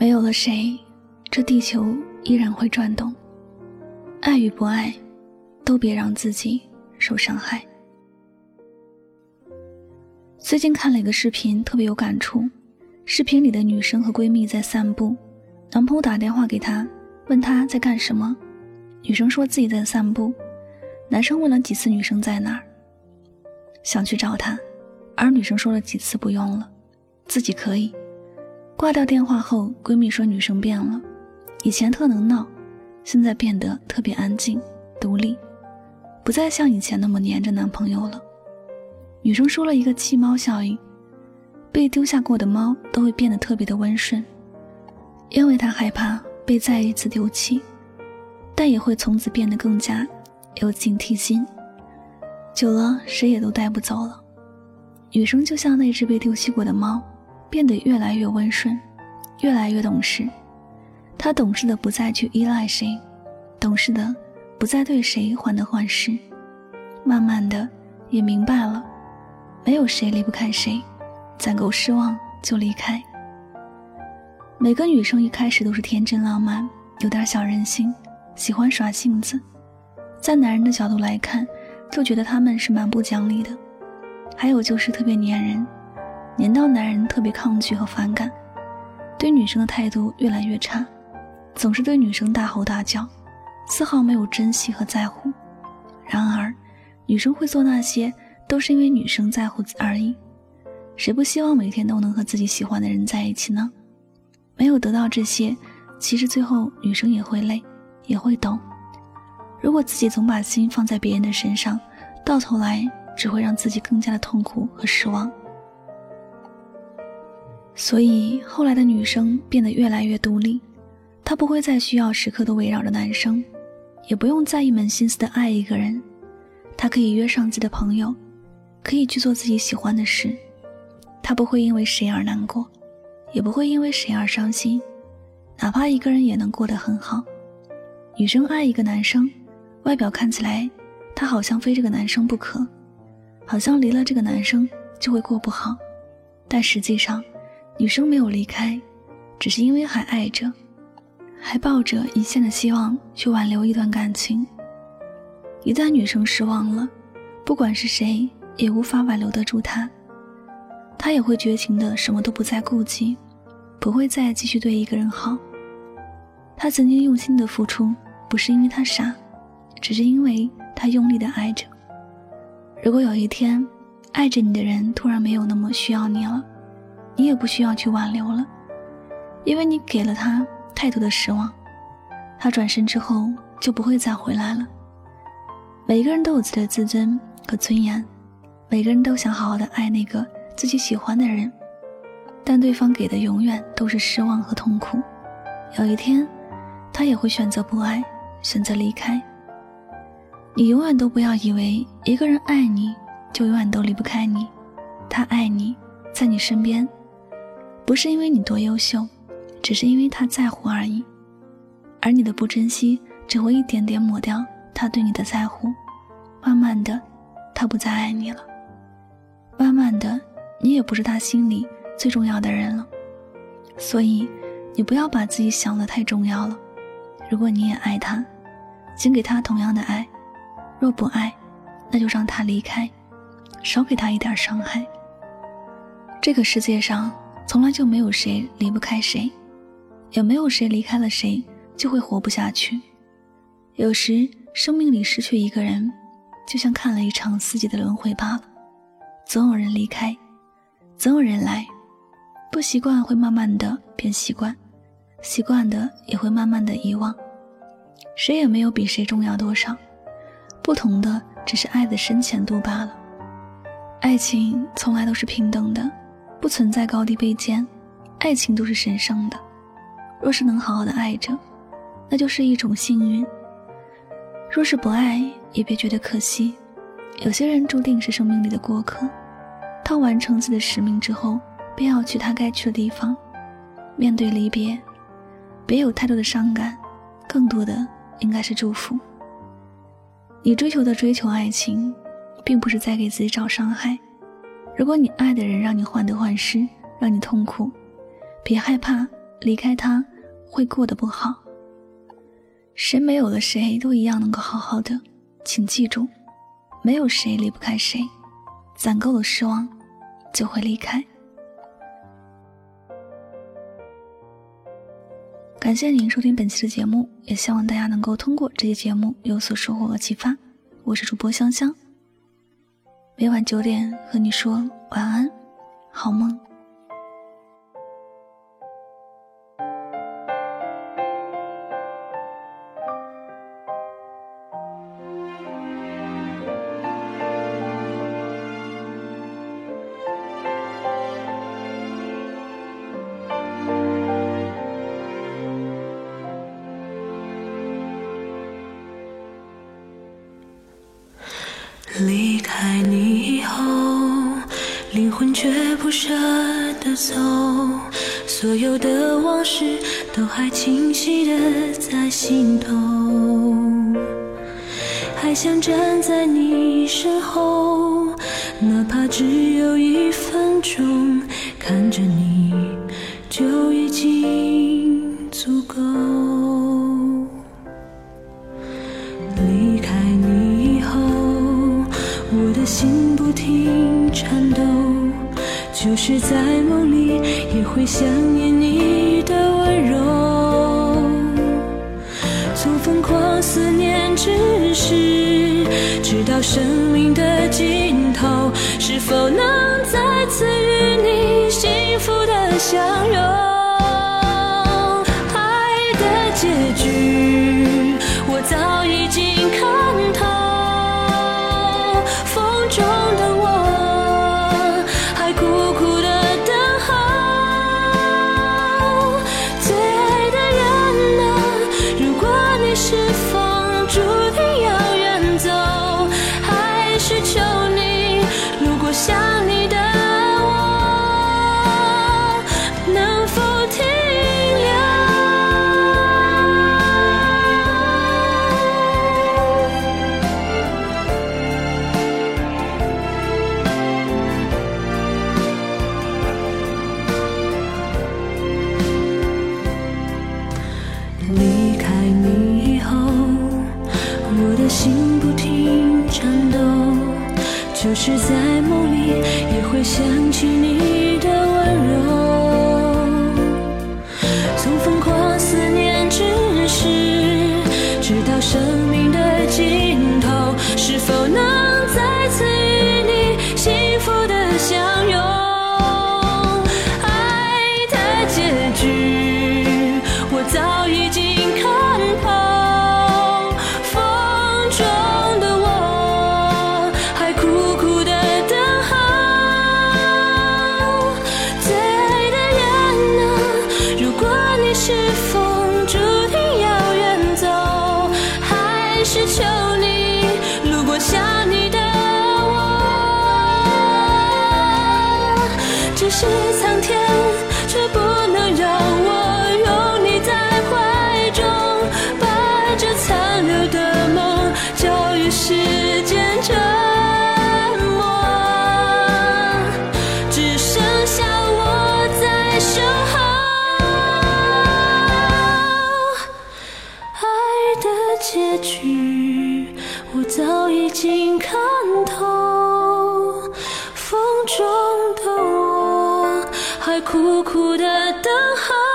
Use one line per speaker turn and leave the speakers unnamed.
没有了谁，这地球依然会转动。爱与不爱，都别让自己受伤害。最近看了一个视频，特别有感触。视频里的女生和闺蜜在散步，男朋友打电话给她，问她在干什么。女生说自己在散步。男生问了几次女生在哪儿，想去找她，而女生说了几次不用了，自己可以。挂掉电话后，闺蜜说女生变了，以前特能闹，现在变得特别安静、独立，不再像以前那么黏着男朋友了。女生说了一个弃猫效应。被丢下过的猫都会变得特别的温顺，因为它害怕被再一次丢弃，但也会从此变得更加有警惕心。久了，谁也都带不走了。女生就像那只被丢弃过的猫，变得越来越温顺，越来越懂事。他懂事的不再去依赖谁，懂事的不再对谁患得患失，慢慢的也明白了，没有谁离不开谁。攒够失望就离开。每个女生一开始都是天真浪漫，有点小任性，喜欢耍性子。在男人的角度来看，就觉得他们是蛮不讲理的。还有就是特别粘人，粘到男人特别抗拒和反感，对女生的态度越来越差，总是对女生大吼大叫，丝毫没有珍惜和在乎。然而，女生会做那些，都是因为女生在乎而已。谁不希望每天都能和自己喜欢的人在一起呢？没有得到这些，其实最后女生也会累，也会懂。如果自己总把心放在别人的身上，到头来只会让自己更加的痛苦和失望。所以后来的女生变得越来越独立，她不会再需要时刻都围绕着男生，也不用再一门心思的爱一个人，她可以约上自己的朋友，可以去做自己喜欢的事。她不会因为谁而难过，也不会因为谁而伤心，哪怕一个人也能过得很好。女生爱一个男生，外表看起来，她好像非这个男生不可，好像离了这个男生就会过不好。但实际上，女生没有离开，只是因为还爱着，还抱着一线的希望去挽留一段感情。一旦女生失望了，不管是谁也无法挽留得住她。他也会绝情的，什么都不再顾及，不会再继续对一个人好。他曾经用心的付出，不是因为他傻，只是因为他用力的爱着。如果有一天，爱着你的人突然没有那么需要你了，你也不需要去挽留了，因为你给了他太多的失望。他转身之后就不会再回来了。每个人都有自己的自尊和尊严，每个人都想好好的爱那个。自己喜欢的人，但对方给的永远都是失望和痛苦。有一天，他也会选择不爱，选择离开。你永远都不要以为一个人爱你就永远都离不开你。他爱你，在你身边，不是因为你多优秀，只是因为他在乎而已。而你的不珍惜，只会一点点抹掉他对你的在乎。慢慢的，他不再爱你了。慢慢的。你也不是他心里最重要的人了，所以你不要把自己想的太重要了。如果你也爱他，请给他同样的爱；若不爱，那就让他离开，少给他一点伤害。这个世界上从来就没有谁离不开谁，也没有谁离开了谁就会活不下去。有时生命里失去一个人，就像看了一场四季的轮回罢了，总有人离开。总有人来，不习惯会慢慢的变习惯，习惯的也会慢慢的遗忘。谁也没有比谁重要多少，不同的只是爱的深浅度罢了。爱情从来都是平等的，不存在高低卑贱，爱情都是神圣的。若是能好好的爱着，那就是一种幸运；若是不爱，也别觉得可惜。有些人注定是生命里的过客。他完成自己的使命之后，便要去他该去的地方。面对离别，别有太多的伤感，更多的应该是祝福。你追求的追求爱情，并不是在给自己找伤害。如果你爱的人让你患得患失，让你痛苦，别害怕，离开他会过得不好。谁没有了谁都一样能够好好的，请记住，没有谁离不开谁。攒够了失望，就会离开。感谢您收听本期的节目，也希望大家能够通过这期节目有所收获和启发。我是主播香香，每晚九点和你说晚安，好梦。
却不舍得走，所有的往事都还清晰的在心头，还想站在你身后，哪怕只有一分钟，看着你就已经足够。是在梦里也会想念你的温柔。从疯狂思念之时，直到生命的尽头，是否能再次与你幸福的相拥？是在梦里，也会想起你的温柔。从疯狂思念之时，直到生是苍天。的好。